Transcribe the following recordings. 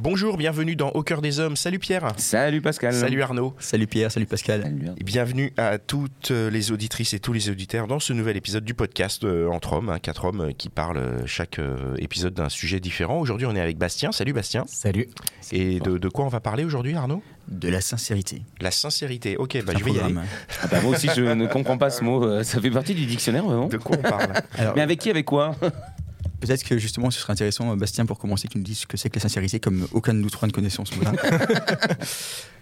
Bonjour, bienvenue dans Au cœur des hommes. Salut Pierre. Salut Pascal. Salut Arnaud. Salut Pierre, salut Pascal. Salut. Et bienvenue à toutes les auditrices et tous les auditeurs dans ce nouvel épisode du podcast euh, Entre hommes, hein, quatre hommes euh, qui parlent euh, chaque euh, épisode d'un sujet différent. Aujourd'hui, on est avec Bastien. Salut Bastien. Salut. Et de, de quoi on va parler aujourd'hui, Arnaud? De la sincérité. La sincérité. Ok, bah, je vais y aller. programme. Ah bah, moi aussi, je ne comprends pas ce mot. Ça fait partie du dictionnaire, vraiment. De quoi on parle? Alors, Mais avec qui, avec quoi? Peut-être que justement, ce serait intéressant, euh, Bastien, pour commencer, tu nous dises ce que c'est que la sincérité, comme aucun de nous trois ne connaissons ce mot-là.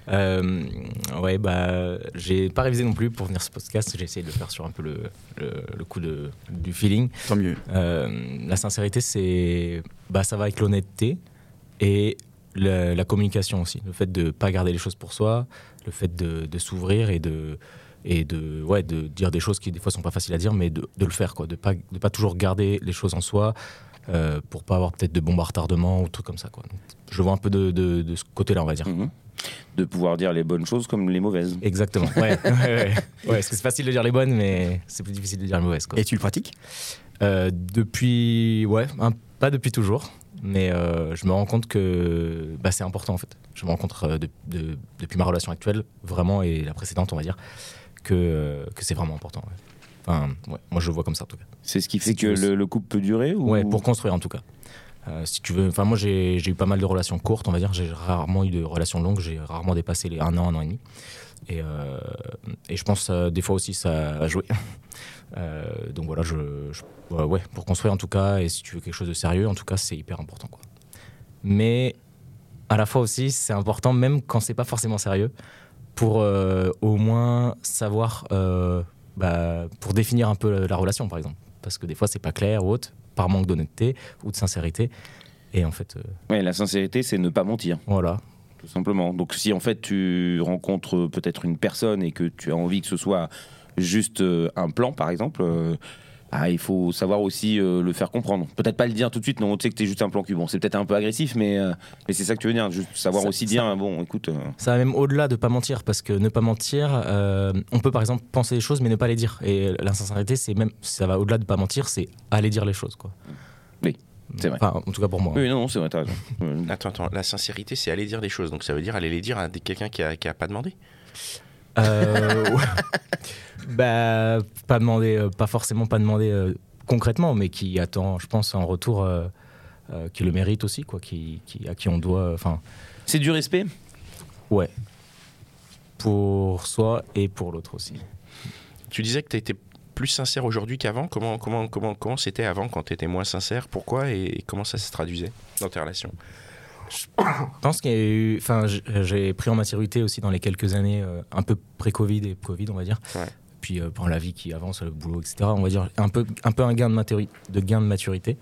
Euh, ouais, bah, j'ai pas révisé non plus pour venir ce podcast. J'ai essayé de le faire sur un peu le, le, le coup de, du feeling. Tant mieux. Euh, la sincérité, c'est, bah, ça va avec l'honnêteté et le- la communication aussi. Le fait de pas garder les choses pour soi, le fait de, de s'ouvrir et de et de ouais de dire des choses qui des fois sont pas faciles à dire, mais de, de le faire quoi, de pas de pas toujours garder les choses en soi. euh, pour pas avoir peut-être de bombardements ou trucs comme ça quoi. Donc, je vois un peu de, de, de ce côté-là, on va dire. Mhm. De pouvoir dire les bonnes choses comme les mauvaises. Exactement. Ouais, ouais, ouais. Ouais, parce que c'est facile de dire les bonnes, mais c'est plus difficile de dire les mauvaises. Quoi. Et tu le pratiques? Euh, depuis, ouais, un- pas depuis toujours, mais euh, je me rends compte que bah, c'est important en fait. Je me rends compte euh, de- de- depuis ma relation actuelle, vraiment, et la précédente, on va dire, que, euh, que c'est vraiment important. ouais. Enfin, ouais, moi je le vois comme ça en tout cas. C'est ce qui fait Si que le, le couple peut durer ou... Ouais, pour construire en tout cas. Euh, si tu veux, enfin moi j'ai eu pas mal de relations courtes, on va dire. J'ai rarement eu de relations longues. J'ai rarement dépassé les un an, un an et demi. Et, euh, et je pense euh, des fois aussi ça a joué. Donc voilà, je, je- ouais, ouais, pour construire en tout cas, et si tu veux quelque chose de sérieux, en tout cas, c'est hyper important quoi. Mais à la fois aussi, c'est important même quand c'est pas forcément sérieux, pour euh, au moins savoir, euh, bah, pour définir un peu la relation par exemple, parce que des fois c'est pas clair ou autre, par manque d'honnêteté ou de sincérité. Et en fait, euh, Ouais, la sincérité, c'est ne pas mentir, voilà, tout simplement. Donc si en fait tu rencontres peut-être une personne et que tu as envie que ce soit juste un plan, par exemple... euh, ah, il faut savoir aussi euh, le faire comprendre. Peut-être pas le dire tout de suite, non, tu sais que t'es juste un plan cul. Bon, c'est peut-être un peu agressif, mais, euh, mais c'est ça que tu veux dire. Juste savoir Ça- aussi ça- dire, bon, écoute, euh, Ça va même au-delà de pas mentir, parce que ne pas mentir, euh, on peut par exemple penser des choses mais ne pas les dire. Et l'insincérité, c'est même, ça va au-delà de pas mentir, c'est aller dire les choses, quoi. Oui, c'est vrai. Enfin, en tout cas pour moi. oui, non, non, c'est vrai, t'as raison. Euh, Attends, attends. La sincérité, c'est aller dire des choses. Donc ça veut dire aller les dire à quelqu'un qui a, qui a pas demandé Euh, ouais. bah, pas demander, euh, pas forcément pas demander euh, concrètement, mais qui attend, je pense, en retour, euh, euh, qui le mérite aussi, quoi, qui, qui- à qui on doit, enfin, C'est du respect? Ouais, pour soi et pour l'autre aussi. Tu disais que tu étais plus sincère aujourd'hui qu'avant. Comment comment comment comment c'était avant quand tu étais moins sincère? Pourquoi et comment ça se traduisait dans tes relations? Je pense qu'il y a eu, enfin, j'ai pris en maturité aussi dans les quelques années, euh, un peu pré-Covid et Covid, on va dire. Ouais. Puis euh, la vie qui avance, le boulot, etc. On va dire un peu, un peu un gain de, maturi- de gain de maturité.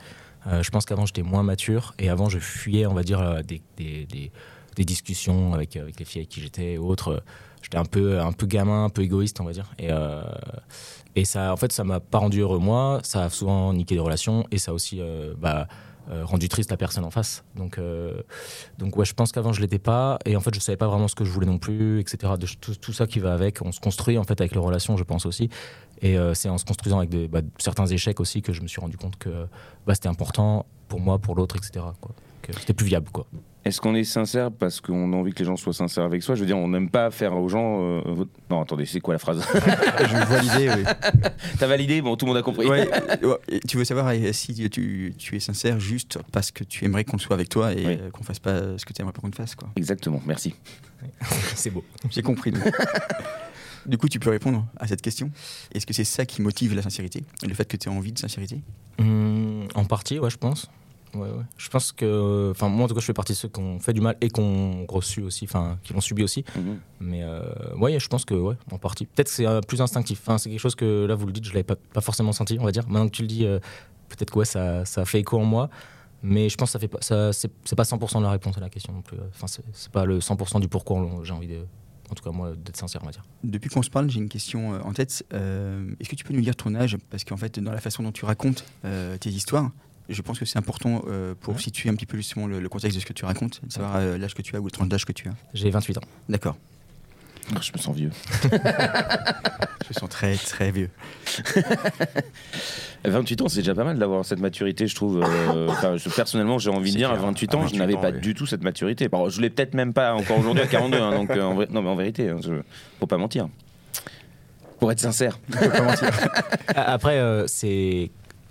Euh, je pense qu'avant j'étais moins mature et avant je fuyais, on va dire, euh, des, des, des- des discussions avec, avec les filles avec qui j'étais et autres. J'étais un peu, un peu gamin, un peu égoïste, on va dire. Et, et ça, en fait, ça m'a pas rendu heureux moi. Ça a souvent niqué des relations et ça a aussi bah, euh, rendu triste la personne en face. Donc, euh, donc ouais, je pense qu'avant je l'étais pas et en fait je savais pas vraiment ce que je voulais non plus, etc. De, tout, tout ça qui va avec, on se construit en fait avec les relations, je pense aussi. Et euh, c'est en se construisant avec bah, certains échecs aussi que je me suis rendu compte que bah, c'était important pour moi, pour l'autre, etc. Que c'était plus viable quoi. Est-ce qu'on est sincère parce qu'on a envie que les gens soient sincères avec soi? Je veux dire, on n'aime pas faire aux gens. euh, votre- Non, attendez, c'est quoi la phrase? Je vois l'idée, oui. T'as validé? Bon, tout le monde a compris. Ouais, ouais, et tu veux savoir euh, si tu, tu es sincère juste parce que tu aimerais qu'on soit avec toi et Oui. euh, qu'on fasse pas ce que tu aimerais pas qu'on te fasse. quoi. Exactement, merci. c'est beau. J'ai compris. donc. du coup, tu peux répondre à cette question. Est-ce que c'est ça qui motive la sincérité? Le fait que tu aies envie de sincérité? Hum, en partie, ouais, je pense. Ouais, ouais. Je pense que, enfin, moi en tout cas, je fais partie de ceux qui ont fait du mal et qui ont reçu aussi, enfin, qui l'ont subi aussi. Mhm. Mais euh, ouais, je pense que, ouais, en partie. Peut-être que c'est euh, plus instinctif. Enfin, c'est quelque chose que là, vous le dites, je l'avais pas, pas forcément senti, on va dire. Maintenant que tu le dis, euh, peut-être que ouais, ça, ça a fait écho en moi. Mais je pense que ça fait pas, ça, c'est, c'est pas 100% de la réponse à la question non plus. Enfin, c'est, c'est pas le 100% du pourquoi on- j'ai envie de, en tout cas moi, d'être sincère, on va dire. Depuis qu'on se parle, j'ai une question euh, en tête. Euh, Est-ce que tu peux nous dire ton âge? Parce qu'en fait, dans la façon dont tu racontes euh, tes histoires, je pense que c'est important euh, pour Ouais. situer un petit peu justement le, le contexte de ce que tu racontes, de savoir euh, l'âge que tu as ou le tranche d'âge que tu as. J'ai 28 ans. D'accord. Ah, Je me sens vieux. Je me sens très très vieux. 28 ans, c'est déjà pas mal d'avoir cette maturité, je trouve. euh, je- personnellement, j'ai envie de dire, à clair. 28 À ans, 28 je n'avais pas oui. du tout cette maturité. Alors, je l'ai peut-être même pas encore aujourd'hui à 42, hein, donc euh, en vrai- non, mais en vérité, hein, je- faut pas mentir. Pour être sincère. A- Après, euh, c'est.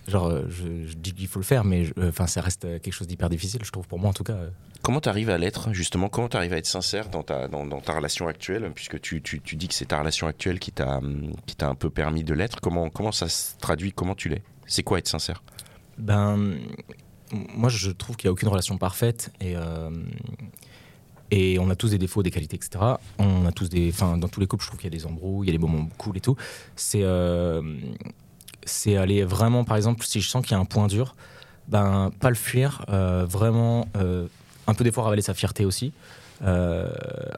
Genre, euh, je, je dis qu'il faut le faire, mais euh, enfin, ça reste euh, quelque chose d'hyper difficile, je trouve, pour moi en tout cas. Comment tu arrives à l'être, justement? Comment tu arrives à être sincère dans ta, dans, dans ta relation actuelle? Puisque tu, tu, tu dis que c'est ta relation actuelle qui t'a hum, qui t'a un peu permis de l'être. Comment, comment ça se traduit? Comment tu l'es? C'est quoi être sincère? Ben, moi, je trouve qu'il n'y a aucune relation parfaite et, euh, et on a tous des défauts, des qualités, etc. On a tous des, enfin, dans tous les couples, je trouve qu'il y a des embrouilles, il y a des moments cool et tout. C'est, euh, c'est aller vraiment, par exemple, si je sens qu'il y a un point dur, ben, pas le fuir, euh, vraiment, euh, un peu des fois ravaler sa fierté aussi. euh,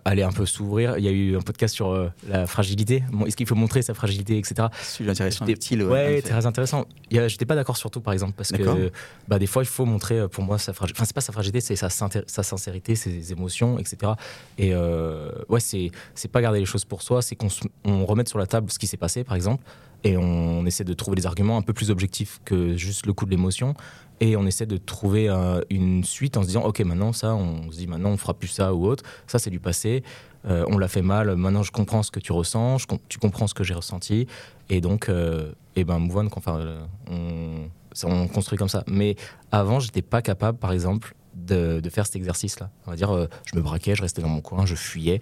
aller un peu s'ouvrir. Il y a eu un podcast sur euh, la fragilité. Bon, Est-ce qu'il faut montrer sa fragilité, etc. Sujet intéressant, utile. Ouais, effet. très intéressant. J'étais pas d'accord sur tout, par exemple, parce que bah, des fois, il faut montrer, pour moi, sa fragilité. Enfin, c'est pas sa fragilité, c'est sa, sincérité, ses émotions, etc. Et euh, ouais, c'est pas garder les choses pour soi, c'est qu'on remette sur la table ce qui s'est passé, par exemple, et on essaie de trouver des arguments un peu plus objectifs que juste le coup de l'émotion. Et on essaie de trouver euh, une suite en se disant, ok, maintenant ça, on se dit maintenant on fera plus ça ou autre. Ça, c'est du passé. Euh, on l'a fait mal. Maintenant, je comprends ce que tu ressens. tu comprends ce que j'ai ressenti. Et donc, euh, et ben, move on, euh, on, construit comme ça. Mais avant, j'étais pas capable, par exemple, de, de faire cet exercice-là. On va dire, je me braquais, je restais dans mon coin, je fuyais.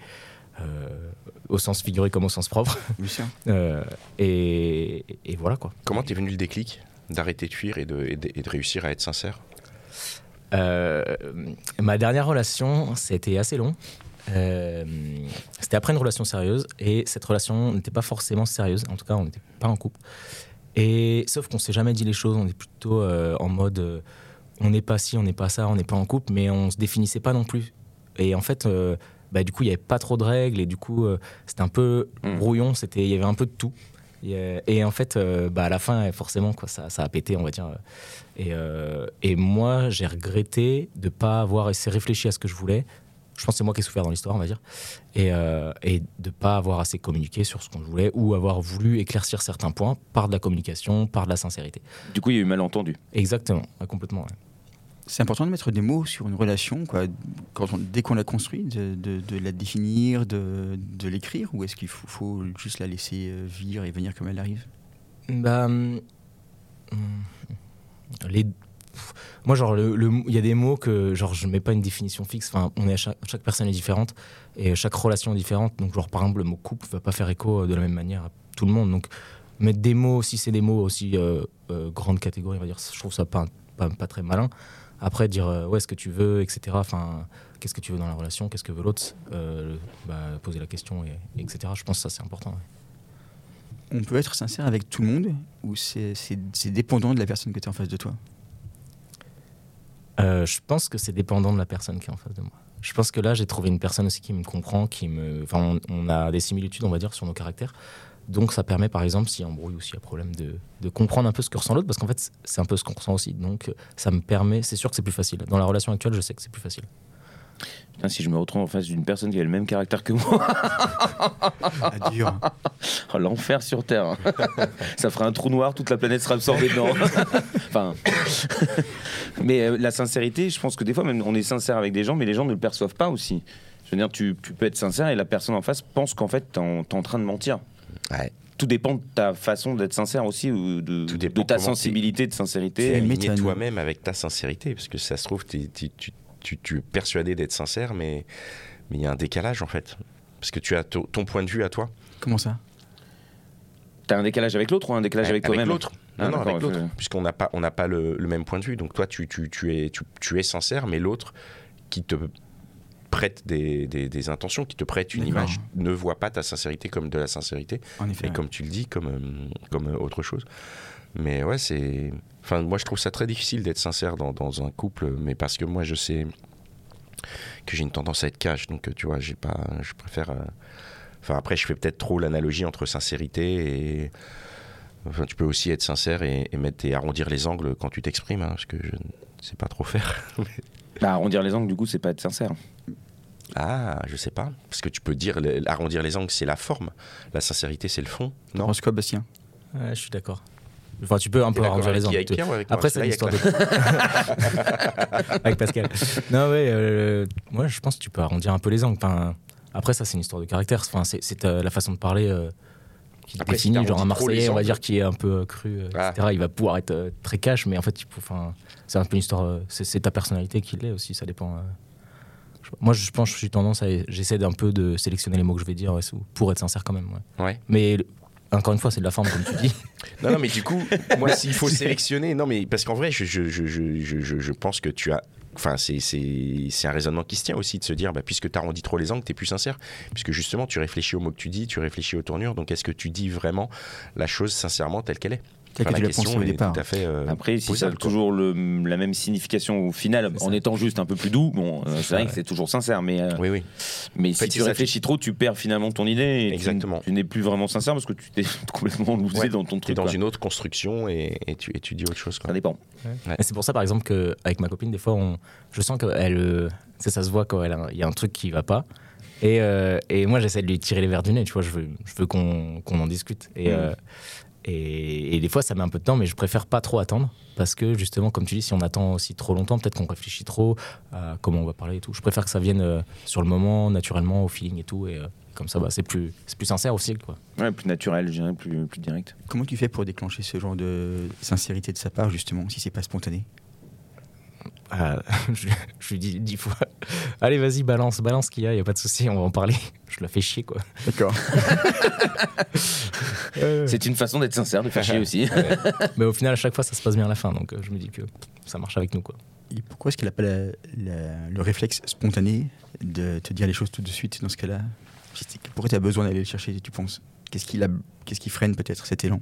Euh, au sens figuré comme au sens propre. Lucien Euh, et, et voilà quoi. Comment t'es venu le déclic d'arrêter de fuir et de, et de, et de réussir à être sincère? Euh, ma dernière relation, c'était assez long. Euh, c'était après une relation sérieuse et cette relation n'était pas forcément sérieuse. En tout cas, on n'était pas en couple. Et sauf qu'on s'est jamais dit les choses. On est plutôt euh, en mode, euh, on n'est pas ci, on n'est pas ça, on n'est pas en couple, mais on se définissait pas non plus. Et en fait, euh, bah, du coup, il y avait pas trop de règles et du coup, euh, c'était un peu Mm. brouillon. Il y avait un peu de tout. Et, euh, et en fait, euh, bah, à la fin, forcément, quoi, ça, ça a pété, on va dire. Et, et moi, j'ai regretté de pas avoir assez réfléchi à ce que je voulais. Je pense que c'est moi qui ai souffert dans l'histoire, on va dire. Et, et de pas avoir assez communiqué sur ce qu'on voulait ou avoir voulu éclaircir certains points par de la communication, par de la sincérité. Du coup, il y a eu malentendu. Exactement, complètement. ouais. C'est important de mettre des mots sur une relation, quoi, dès qu'on l'a construit, de, la définir, de, l'écrire, ou est-ce qu'il faut, juste la laisser euh, vivre et venir comme elle arrive? Bah, hum, moi, genre, il y a des mots que, genre, je mets pas une définition fixe. Enfin, on est à chaque, personne est différente et chaque relation est différente. Donc, genre, par exemple, le mot couple va pas faire écho euh, de la même manière à tout le monde. Donc, mettre des mots, si c'est des mots aussi euh, euh, grande catégorie, on va dire, je trouve ça pas, pas, pas très malin. Après, dire euh, ouais, ce que tu veux, etc. Enfin, qu'est-ce que tu veux dans la relation, qu'est-ce que veut l'autre, euh, bah, poser la question, et, etc. Je pense que ça, c'est important. ouais. On peut être sincère avec tout le monde, ou c'est c'est- c'est dépendant de la personne que tu es en face de toi? Euh, je pense que c'est dépendant de la personne qui est en face de moi. Je pense que là, j'ai trouvé une personne aussi qui me comprend, qui me. Enfin, on, on a des similitudes, on va dire, sur nos caractères. Donc, ça permet, par exemple, s'il y a embrouille ou s'il y a problème, de, de comprendre un peu ce que ressent l'autre, parce qu'en fait, c'est un peu ce qu'on ressent aussi. Donc, ça me permet. C'est sûr que c'est plus facile. Dans la relation actuelle, je sais que c'est plus facile. Putain, si je me retrouve en face d'une personne qui a le même caractère que moi, Ah, dur. oh, l'enfer sur Terre. hein. Ça fera un trou noir, toute la planète sera absorbée dedans. enfin. mais euh, la sincérité, je pense que des fois, même on est sincère avec des gens, mais les gens ne le perçoivent pas aussi. Je veux dire, tu, tu peux être sincère et la personne en face pense qu'en fait, t'es en, t'es en train de mentir. Ouais. Tout dépend de ta façon d'être sincère aussi, ou de, Tout dépend de ta sensibilité de sincérité. M'étonne. toi-même avec ta sincérité, parce que ça se trouve, tu, tu, tu es persuadé d'être sincère, mais mais il y a un décalage en fait. Parce que tu as to- ton point de vue à toi. Comment ça? T'as un décalage avec l'autre ou un décalage avec toi-même? l'autre. Ah, Non, non, d'accord, avec l'autre. Puisqu'on n'a pas, on n'a pas le, le même point de vue. Donc toi, tu, tu, tu es, tu, tu es sincère, mais l'autre qui te prêtent des, des- des intentions, qui te prêtent une image, ne voient pas ta sincérité comme de la sincérité, En effet. et comme tu le dis, comme, euh, comme euh, autre chose. Mais ouais, c'est. Enfin, moi, je trouve ça très difficile d'être sincère dans, dans un couple, mais parce que moi, je sais que j'ai une tendance à être cash, donc tu vois, j'ai pas. Je préfère. euh, Enfin, après, je fais peut-être trop l'analogie entre sincérité et. Enfin, tu peux aussi être sincère et, et mettre et arrondir les angles quand tu t'exprimes, hein, parce que je ne sais pas trop faire. Bah, arrondir les angles, du coup, c'est pas être sincère. Ah, je sais pas. Parce que tu peux dire, arrondir les angles, c'est la forme. La sincérité, c'est le fond. Non? Penses quoi, Bastien? Ouais, je suis d'accord. Enfin, tu peux un peu arrondir les angles. avec Pierre ou avec moi Après, c'est Là, une il y a histoire que de. avec Pascal. Non, ouais, euh, moi, je pense que tu peux arrondir un peu les angles. Enfin, après, ça, c'est une histoire de caractère. Enfin, c'est c'est, euh, la façon de parler euh, qui te Après, si définit. Genre, un Marseillais, on va dire, qui est un peu euh, cru, euh, Ah. etc. Il va pouvoir être euh, très cash, mais en fait, c'est un peu une histoire. c'est ta personnalité qui l'est aussi, ça dépend. Moi, je pense que je suis tendance à. J'essaie d'un peu de sélectionner les mots que je vais dire ouais, pour être sincère quand même. ouais. Ouais. Mais encore une fois, c'est de la forme, comme tu dis. Non, non, mais du coup, moi, s'il faut sélectionner, non, mais parce qu'en vrai, je, je- je- je pense que tu as. Enfin, c'est- un raisonnement qui se tient aussi de se dire, bah, puisque tu arrondis trop les angles, tu plus sincère. Puisque justement, tu réfléchis aux mots que tu dis, tu réfléchis aux tournures. Donc, est-ce que tu dis vraiment la chose sincèrement telle qu'elle est? Que Enfin, La question au départ. tout à fait. euh, Après, si ça a toujours le- la même signification au final, C'est en étant juste un peu plus doux, bon, euh, c'est vrai que c'est toujours sincère, mais, euh, Oui, oui. mais fait, si tu c'est réfléchis trop, tu perds finalement ton idée. et Exactement. Tu, n'es plus vraiment sincère parce que tu t'es complètement lousé Ouais, dans ton Tu es truc. dans quoi. une autre construction et, et tu, et tu dis autre chose. Quoi. Ça dépend. C'est pour ça, par exemple, qu'avec ma copine, des fois, on, je sens qu'elle. euh, ça, se voit quand il y a un truc qui va pas. Et, euh, et moi, j'essaie de lui tirer les verres du nez, tu vois. Je veux, je veux qu'on en discute. Et, Mm. euh, et, et des fois, ça met un peu de temps, mais je préfère pas trop attendre. Parce que justement, comme tu dis, si on attend aussi trop longtemps, peut-être qu'on réfléchit trop à comment on va parler et tout. Je préfère que ça vienne euh, sur le moment, naturellement, au feeling et tout. Et euh, comme ça, bah, c'est plus, c'est plus sincère aussi, quoi. Ouais, plus naturel, je dirais, plus, plus direct. Comment tu fais pour déclencher ce genre de sincérité de sa part, justement, si c'est pas spontané? Ah, je, je lui dis dix fois Allez, vas-y, balance, balance ce qu'il y a, y a pas de souci, on va en parler. Je la fais chier, quoi. D'accord. C'est une façon d'être sincère, de faire chier aussi. Mais au final, à chaque fois, ça se passe bien à la fin. Donc, euh, je me dis que ça marche avec nous, quoi. Et pourquoi est-ce qu'elle n'a pas la- la- le réflexe spontané de te dire les choses tout de suite dans ce cas-là? Pourquoi tu as besoin d'aller le chercher, tu penses? Qu'est-ce qui, la- qu'est-ce qui freine peut-être cet élan?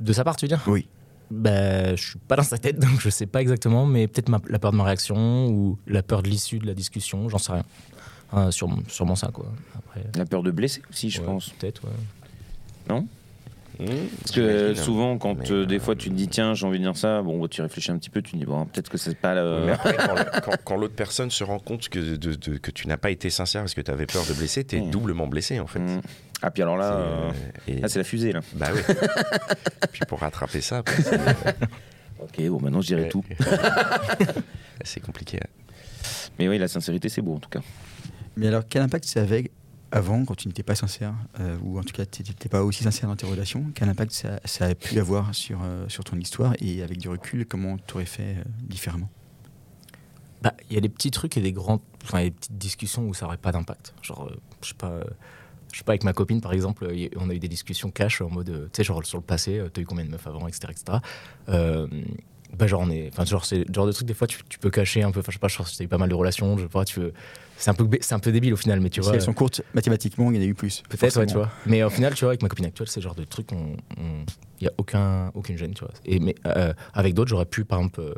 De sa part, tu veux dire? Oui. Bah, je suis pas dans sa tête, donc je sais pas exactement, mais peut-être ma- la peur de ma réaction ou la peur de l'issue de la discussion, j'en sais rien. Euh, sûrement, sûrement ça, quoi. Après, La peur de blesser aussi, je ouais, pense. Peut-être, ouais. Non? Mmh, Parce que euh, souvent, quand Mais, euh, des euh, fois tu te dis tiens, j'ai envie de dire ça, bon, tu réfléchis un petit peu, tu te dis bon, peut-être que c'est pas le. Mais après, quand, le- quand- quand l'autre personne se rend compte que, de- de- que tu n'as pas été sincère parce que tu avais peur de blesser, tu es Mmh. doublement blessé en fait. Mm. Ah, puis alors là, C'est, euh, euh, et- c'est la fusée là. Bah oui. Puis pour rattraper ça, bah, Ok, bon, maintenant je dirais tout. c'est compliqué. hein. Mais oui, la sincérité, c'est beau en tout cas. Mais alors, quel impact ça avait avant, quand tu n'étais pas sincère, euh, ou en tout cas tu n'étais pas aussi sincère dans tes relations Quel impact ça, ça a pu avoir sur, euh, sur ton histoire Et avec du recul, comment tu aurais fait euh, différemment? Bah, il y a des petits trucs et des grands, enfin, des petites discussions où ça aurait pas d'impact. Genre, euh, je sais pas, sais pas avec ma copine par exemple, on a eu des discussions cash en mode, tu sais, genre sur le passé, euh, t'as eu combien de meufs avant, etc., etc. Euh, bah genre on est, enfin genre c'est genre de truc des fois tu, tu peux cacher un peu, enfin je sais pas, je pense que t'as eu pas mal de relations, je sais pas, tu veux, c'est un peu, c'est un peu débile au final, mais tu Si vois. elles sont courtes, mathématiquement, il y en a eu plus. Peut-être, ouais, tu vois. Mais au final, tu vois, avec ma copine actuelle, c'est genre de truc, il n'y a aucun, aucune gêne, tu vois. Et, mais euh, avec d'autres, j'aurais pu, par exemple, euh,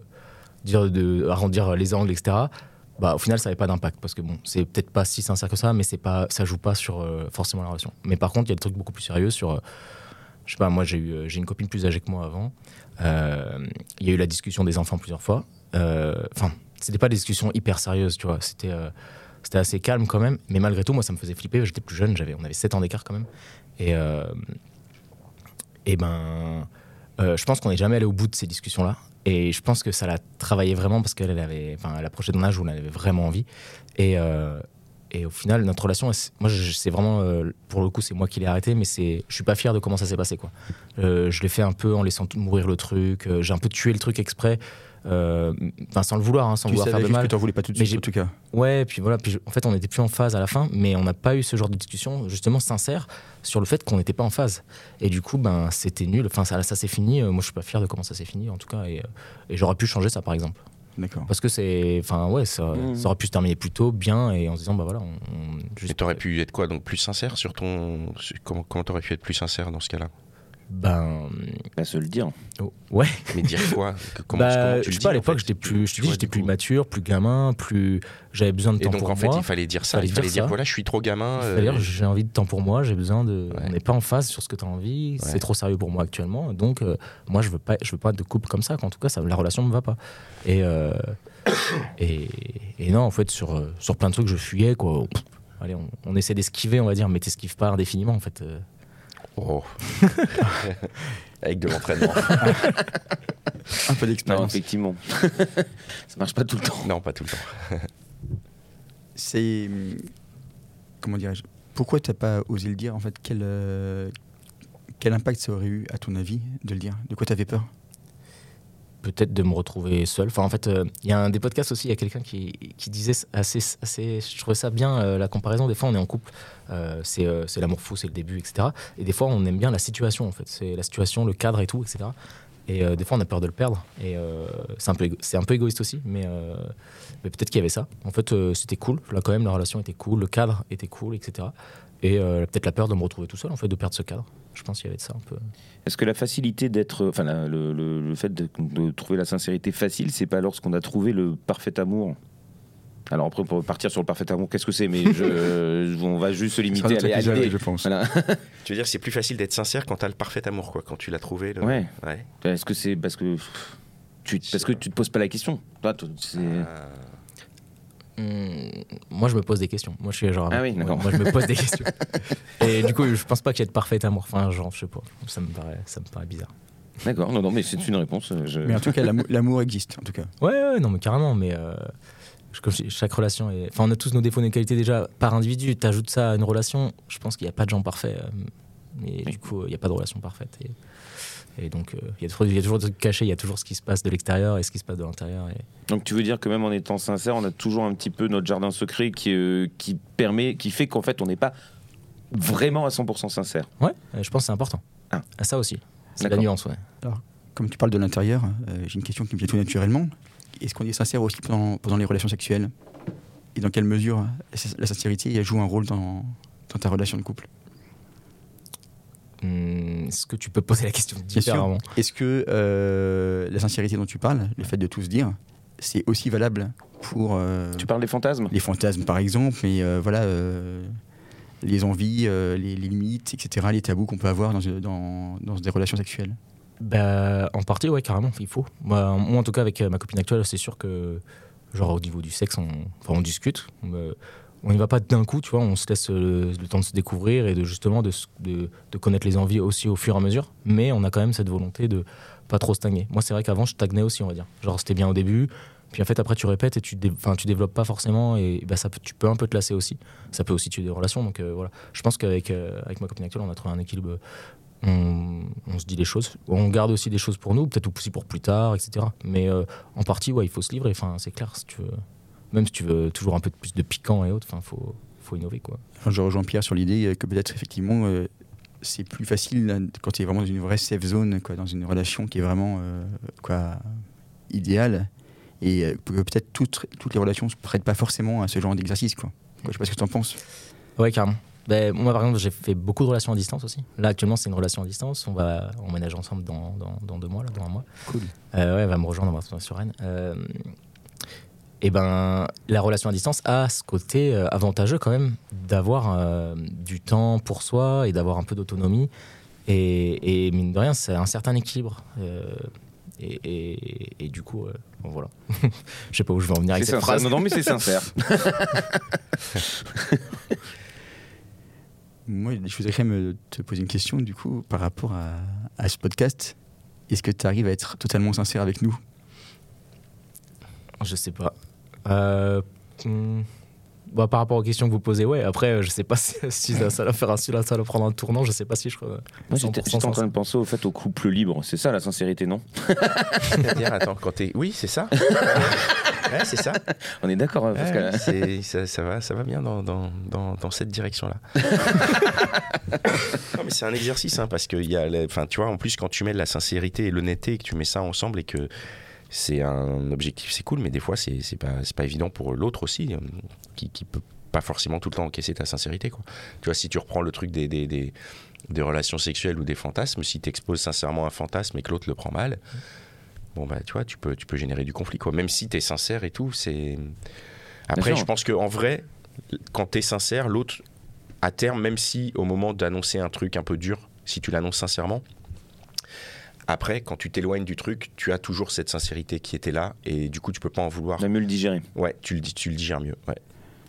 dire de arrondir les angles, etc. Bah, au final, ça n'avait pas d'impact parce que bon, c'est peut-être pas si sincère que ça, mais c'est pas, ça joue pas sur euh, forcément la relation. Mais par contre, il y a des trucs beaucoup plus sérieux sur. Je sais pas, moi j'ai eu, euh, j'ai une copine plus âgée que moi avant. Euh, Il y a eu la discussion des enfants plusieurs fois. Euh, Enfin, c'était pas des discussions hyper sérieuses, tu vois. C'était c'était assez calme quand même. Mais malgré tout, moi ça me faisait flipper. J'étais plus jeune, on avait 7 ans d'écart quand même. Et, et ben, je pense qu'on n'est jamais allé au bout de ces discussions-là. Et je pense que ça l'a travaillé vraiment parce qu'elle avait, enfin, elle approchait d'un âge où on avait vraiment envie. Et, et au final, notre relation, moi, c'est vraiment, euh, pour le coup, c'est moi qui l'ai arrêté, mais c'est, je suis pas fier de comment ça s'est passé, quoi. Euh, je l'ai fait un peu en laissant mourir le truc. euh, j'ai un peu tué le truc exprès, enfin, sans le vouloir, hein, sans Tu vouloir faire de mal. que tu voulais pas tout de suite, en tout cas. Ouais, puis voilà, puis je- en fait, on n'était plus en phase à la fin, mais on n'a pas eu ce genre de discussion justement sincère sur le fait qu'on n'était pas en phase. Et du coup, ben, c'était nul. Enfin, ça, ça s'est fini. Moi, je suis pas fier de comment ça s'est fini, en tout cas. Et, et j'aurais pu changer ça, par exemple. D'accord. Parce que c'est, enfin, ouais, ça, Mhm. ça aurait pu se terminer plus tôt, bien, et en se disant, bah voilà, on, on- juste- Et t'aurais pu être quoi Donc plus sincère sur ton. comment t'aurais pu être plus sincère dans ce cas-là? Ben, Pas se le dire. oh, ouais. Mais dire quoi Que- comment, bah, comment tu je sais pas, à l'époque, j'étais plus, je te dis, j'étais plus coup. mature, plus gamin, plus, j'avais besoin de Et temps donc pour en fait, moi. il fallait dire ça. Fallait il fallait dire dire ça. voilà, je suis trop gamin. euh, C'est-à-dire, j'ai envie de temps pour moi, j'ai besoin de. Ouais. On n'est pas en phase sur ce que tu as envie, Ouais. c'est trop sérieux pour moi actuellement. Donc, euh, moi, je veux pas, je veux pas de couple comme ça. En tout cas, ça, la relation me va pas. Et, euh, et, et non, en fait, sur, euh, sur plein de trucs, je fuyais. Quoi. Pff, allez, on, on essaie d'esquiver, on va dire, mais t'esquives pas indéfiniment, en fait. Oh. Avec de l'entraînement. Un peu Non, d'expérience. effectivement. ça marche pas tout le temps. non, pas tout le temps. C'est. Comment dirais-je Pourquoi tu n'as pas osé le dire En fait, quel, euh, quel impact ça aurait eu, à ton avis, de le dire? De quoi tu avais peur? Peut-être de me retrouver seul. Enfin, en fait, euh, il y a un des podcasts aussi, il y a quelqu'un qui, disait assez, assez. Je trouvais ça bien, euh, la comparaison. Des fois, on est en couple, euh, c'est euh, l'amour fou, c'est le début, etc. Et des fois, on aime bien la situation, en fait. C'est la situation, le cadre et tout, etc. Et des fois, on a peur de le perdre. Et c'est un, peu un peu égoïste aussi, mais, peut-être qu'il y avait ça. En fait, c'était cool. Là, quand même, la relation était cool, le cadre était cool, etc. Et euh, peut-être la peur de me retrouver tout seul, en fait, de perdre ce cadre. Je pense qu'il y avait de ça un peu. Est-ce que la facilité d'être, enfin la- le, le- le fait de, de trouver la sincérité facile, c'est pas lorsqu'on a trouvé le parfait amour? Alors après, pour partir sur le parfait amour, qu'est-ce que c'est? Mais je- on va juste se limiter à l'idée. je pense. Voilà. Tu veux dire, c'est plus facile d'être sincère quand t'as le parfait amour, quoi, quand tu l'as trouvé. le- Ouais. ouais. Est-ce que c'est parce que tu, parce que tu te poses pas la question? Toi, Ah. Hmm, moi, je me pose des questions. Moi, je suis genre. Ah oui, ouais, d'accord. moi, je me pose des questions. Et du coup, je pense pas qu'il y ait de parfait amour. Enfin, genre, je sais pas. Ça me paraît, ça me paraît bizarre. D'accord, non, non, mais c'est une réponse. je- Mais en tout cas, l'amour- existe, en tout cas. Ouais, ouais, non, mais carrément. Mais euh, je- comme je dis, chaque relation est. Enfin, on a tous nos défauts, nos qualités déjà par individu. T'ajoutes ça à une relation. Je pense qu'il n'y a pas de gens parfaits. euh, Et du coup, il n'y a pas de relation parfaite. Et, et donc, euh, il y, a toujours- il y a toujours des trucs cachés. Il y a toujours ce qui se passe de l'extérieur et ce qui se passe de l'intérieur. Et... Donc tu veux dire que même en étant sincère, on a toujours un petit peu notre jardin secret qui, euh, qui permet, qui fait qu'en fait on n'est pas vraiment à 100% sincère. Ouais, euh, je pense que c'est important. Ah. À ça aussi. C'est la nuance, ouais. Comme tu parles de l'intérieur, euh, j'ai une question qui me vient tout naturellement. Est-ce qu'on est sincère aussi pendant, pendant les relations sexuelles? Et dans quelle mesure la sincérité joue un rôle dans, dans ta relation de couple? Hmm, Est-ce que tu peux poser la question différemment Est-ce que euh, la sincérité dont tu parles, le fait de tout se dire, c'est aussi valable pour euh, Tu parles des fantasmes? les fantasmes par exemple, mais euh, voilà, euh, les envies, euh, les, les limites, etc., les tabous qu'on peut avoir dans, dans, dans des relations sexuelles? Bah, en partie, ouais, carrément, il faut. Moi, moi, en tout cas, avec ma copine actuelle, c'est sûr que, genre, au niveau du sexe, on, enfin, on discute. On, on y va pas d'un coup, tu vois, on se laisse euh, le temps de se découvrir et de justement de, de, connaître les envies aussi au fur et à mesure. Mais on a quand même cette volonté de pas trop stagner. Moi, c'est vrai qu'avant, je stagnais aussi, on va dire. Genre, c'était bien au début. Puis en fait, après, tu répètes et tu, dé- tu développes pas forcément et bah, ça tu peux un peu te lasser aussi. Ça peut aussi tuer des relations. Donc euh, voilà. Je pense qu'avec euh, avec ma copine actuelle, on a trouvé un équilibre. On, se dit les choses. On garde aussi des choses pour nous, peut-être aussi pour plus tard, etc. Mais en partie, ouais, il faut se livrer. Enfin, c'est clair. Si tu veux, même si tu veux toujours un peu plus de piquant et autres, enfin, faut, faut innover, quoi. Je rejoins Pierre sur l'idée que peut-être effectivement euh, c'est plus facile quand tu es vraiment dans une vraie safe zone, quoi, dans une relation qui est vraiment euh, quoi, idéale. Et euh, que peut-être toutes, toutes les relations ne se prêtent pas forcément à ce genre d'exercice. Quoi. Quoi, je sais pas ce que tu en penses. Ouais, carrément. Ben, moi, par exemple, j'ai fait beaucoup de relations à distance aussi. Là, actuellement, c'est une relation à distance. On va emménager ensemble dans, dans, dans deux mois, là, dans un mois. Cool. Euh, ouais, elle va me rejoindre, on va sur Rennes. Euh, et ben, la relation à distance a ce côté euh, avantageux quand même d'avoir euh, du temps pour soi et d'avoir un peu d'autonomie. Et, et mine de rien, c'est un certain équilibre. Euh, et, et- et du coup, euh, bon, voilà. Je sais pas où je vais en venir avec C'est cette sincère. phrase. Non, non, mais c'est sincère. Moi, je voudrais quand même te poser une question du coup par rapport à, à ce podcast. est-ce que tu arrives à être totalement sincère avec nous? Je sais pas. Euh, hmm, bah, par rapport aux questions que vous posez, ouais. Après, euh, je sais pas si, si ça, ça va faire un, si ça va prendre un tournant. Je sais pas si je. Moi, j'étais en train de penser au fait au couple libre. C'est ça la sincérité, non? C'est-à-dire, attends, quand t'es. Oui, c'est ça. ouais, c'est ça. On est d'accord, hein, Ouais, ça, ça va, ça va bien dans, dans, dans, dans cette direction-là. non, mais c'est un exercice, hein, parce que il y a, enfin, tu vois, en plus, quand tu mets la sincérité et l'honnêteté et que tu mets ça ensemble et que c'est un objectif, c'est cool, mais des fois, c'est pas, pas évident pour l'autre aussi, euh, qui, qui peut pas forcément tout le temps encaisser ta sincérité, quoi. Tu vois, si tu reprends le truc des, des, des, des relations sexuelles ou des fantasmes, si tu exposes sincèrement un fantasme et que l'autre le prend mal, bon, bah, tu vois, tu peux, tu peux générer du conflit, quoi. Même si tu es sincère et tout, c'est. Après, je pense qu'en vrai, quand tu es sincère, l'autre, à terme, même si au moment d'annoncer un truc un peu dur, si tu l'annonces sincèrement, après, quand tu t'éloignes du truc, tu as toujours cette sincérité qui était là et du coup, tu peux pas en vouloir. a mieux le digérer. Ouais, tu le, tu le digères mieux. Ouais.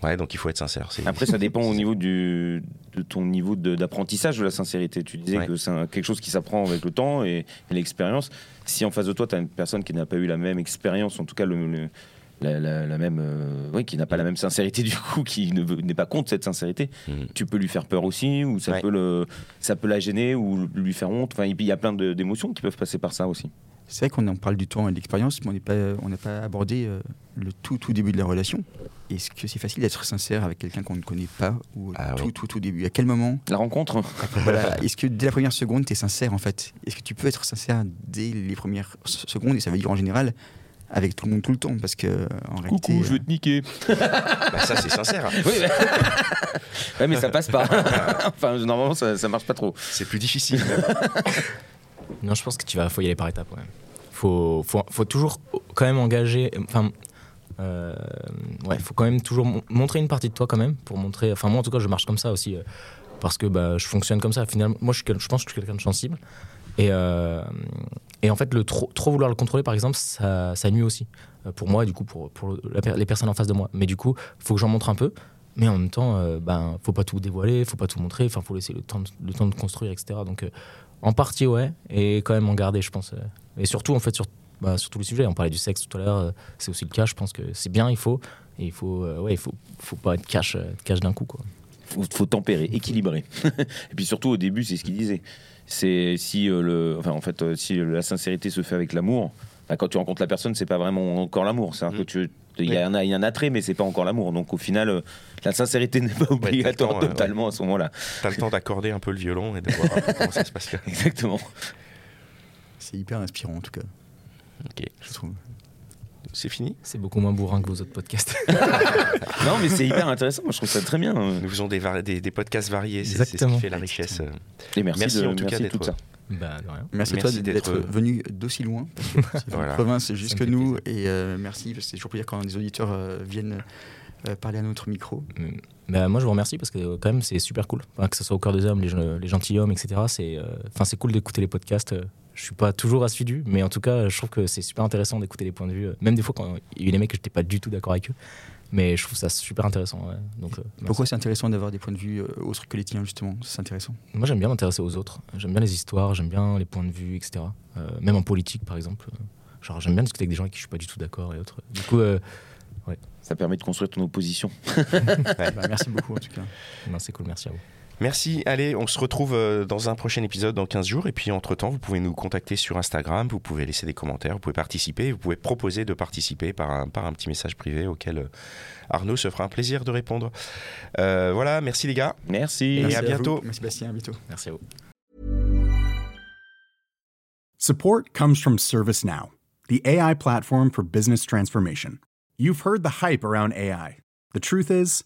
Ouais, donc il faut être sincère. Après, ça dépend au niveau du, de ton niveau d'apprentissage de, la sincérité. Tu disais Ouais. que c'est quelque chose qui s'apprend avec le temps et, et l'expérience. Si en face de toi, tu as une personne qui n'a pas eu la même expérience, en tout cas le, le- la, la- la même, euh, oui, qui n'a pas la même sincérité du coup, qui ne n'est pas contre cette sincérité, Mhm. tu peux lui faire peur aussi, ou ça Ouais. peut le, ça peut la gêner ou lui faire honte. Enfin, et puis il y a plein de- d'émotions qui peuvent passer par ça aussi. C'est vrai qu'on en parle du temps et de l'expérience, mais on n'est pas, on n'a pas abordé euh, le tout, tout début de la relation. Est-ce que c'est facile d'être sincère avec quelqu'un qu'on ne connaît pas ou au Ah tout, oui. tout, tout début? À quel moment? La rencontre, voilà, Est-ce que dès la première seconde, tu es sincère en fait? Est-ce que tu peux être sincère dès les premières se- secondes Et ça veut dire en général avec tout le monde tout le temps parce que euh, en réalité, coucou, je vais te niquer. Bah, ça, c'est sincère. Oui, mais... ouais, mais ça passe pas. enfin, normalement, ça, ça marche pas trop. C'est plus difficile. Non, je pense que tu vas, faut y aller par étapes. Ouais. Faut, faut, faut toujours quand même engager. Enfin, euh, ouais, faut quand même toujours mon- montrer une partie de toi quand même pour montrer. Enfin, moi en tout cas, je marche comme ça aussi euh, parce que bah, je fonctionne comme ça. Finalement, moi, je, suis quel- je pense que je suis quelqu'un de sensible. Et, euh, et en fait, le trop, vouloir le contrôler, par exemple, ça, nuit aussi euh, pour moi, du coup, pour, les personnes en face de moi. Mais du coup, faut que j'en montre un peu. Mais en même temps, euh, ben, faut pas tout dévoiler, faut pas tout montrer. Enfin, faut laisser le temps de, construire, etc. Donc, euh, en partie, ouais, et quand même en garder, je pense. Et surtout, en fait, sur, bah, sur tous les sujets. On parlait du sexe tout à l'heure, c'est aussi le cas. Je pense que c'est bien, il faut. Et il faut, ouais, il faut, faut pas être cash, cash d'un coup, quoi. Faut, faut tempérer, équilibrer. et puis surtout au début, c'est ce qu'il disait. C'est si euh, le, enfin en fait, euh, si la sincérité se fait avec l'amour, bah, quand tu rencontres la personne, c'est pas vraiment encore l'amour. C'est Mm. que tu, il y, a un, il y a un attrait, mais c'est pas encore l'amour. Donc au final, euh, la sincérité n'est pas obligatoire temps, ouais. totalement à ce moment-là. T'as le temps d'accorder un peu le violon et de voir un peu comment ça se passe. Exactement. c'est hyper inspirant en tout cas, Ok. je trouve. C'est fini C'est beaucoup moins bourrin que vos autres podcasts. non, mais c'est hyper intéressant. Moi, je trouve ça très bien. euh. Nous faisons des, des, des podcasts variés, c'est c'est ce qui fait la richesse. euh. Et merci, Merci de, en tout cas merci de d'être- tout ça. bah. Merci, à Merci toi d'être- d'être venu d'aussi loin. Voilà. province juste Ça me que fait nous. Et euh, merci, c'est toujours plaisir quand des auditeurs euh, viennent euh, parler à notre micro. Mm. Bah, moi, je vous remercie parce que euh, quand même, c'est super cool. Enfin, que ce soit au cœur des hommes, les, gen- les gentilshommes, etc. C'est, euh, enfin, c'est cool d'écouter les podcasts. Je suis pas toujours assidu, mais en tout cas, je trouve que c'est super intéressant d'écouter les points de vue. Même des fois, quand il y a eu des mecs que j'étais pas du tout d'accord avec eux, mais je trouve ça super intéressant. ouais. Donc, euh. Pourquoi c'est intéressant d'avoir des points de vue euh, autres que les tiens, justement C'est intéressant. Moi, j'aime bien m'intéresser aux autres. J'aime bien les histoires, j'aime bien les points de vue, etc. Euh, même en politique, par exemple. Genre, j'aime bien discuter avec des gens avec qui je suis pas du tout d'accord et autres. Du coup, euh, Ça permet de construire ton opposition. Bah, merci beaucoup en tout cas. non, c'est cool. Merci à vous. Merci. Allez, on se retrouve euh, dans un prochain épisode dans 15 jours. Et puis, entre-temps, vous pouvez nous contacter sur Instagram, vous pouvez laisser des commentaires, vous pouvez participer, vous pouvez proposer de participer par un, par un petit message privé auquel euh, Arnaud se fera un plaisir de répondre. Euh, voilà, merci les gars. Merci. Et Merci à bientôt. Merci Bastien, à bientôt. Merci à vous. Support comes from ServiceNow, the AI platform for business transformation. You've heard the hype around AI. The truth is,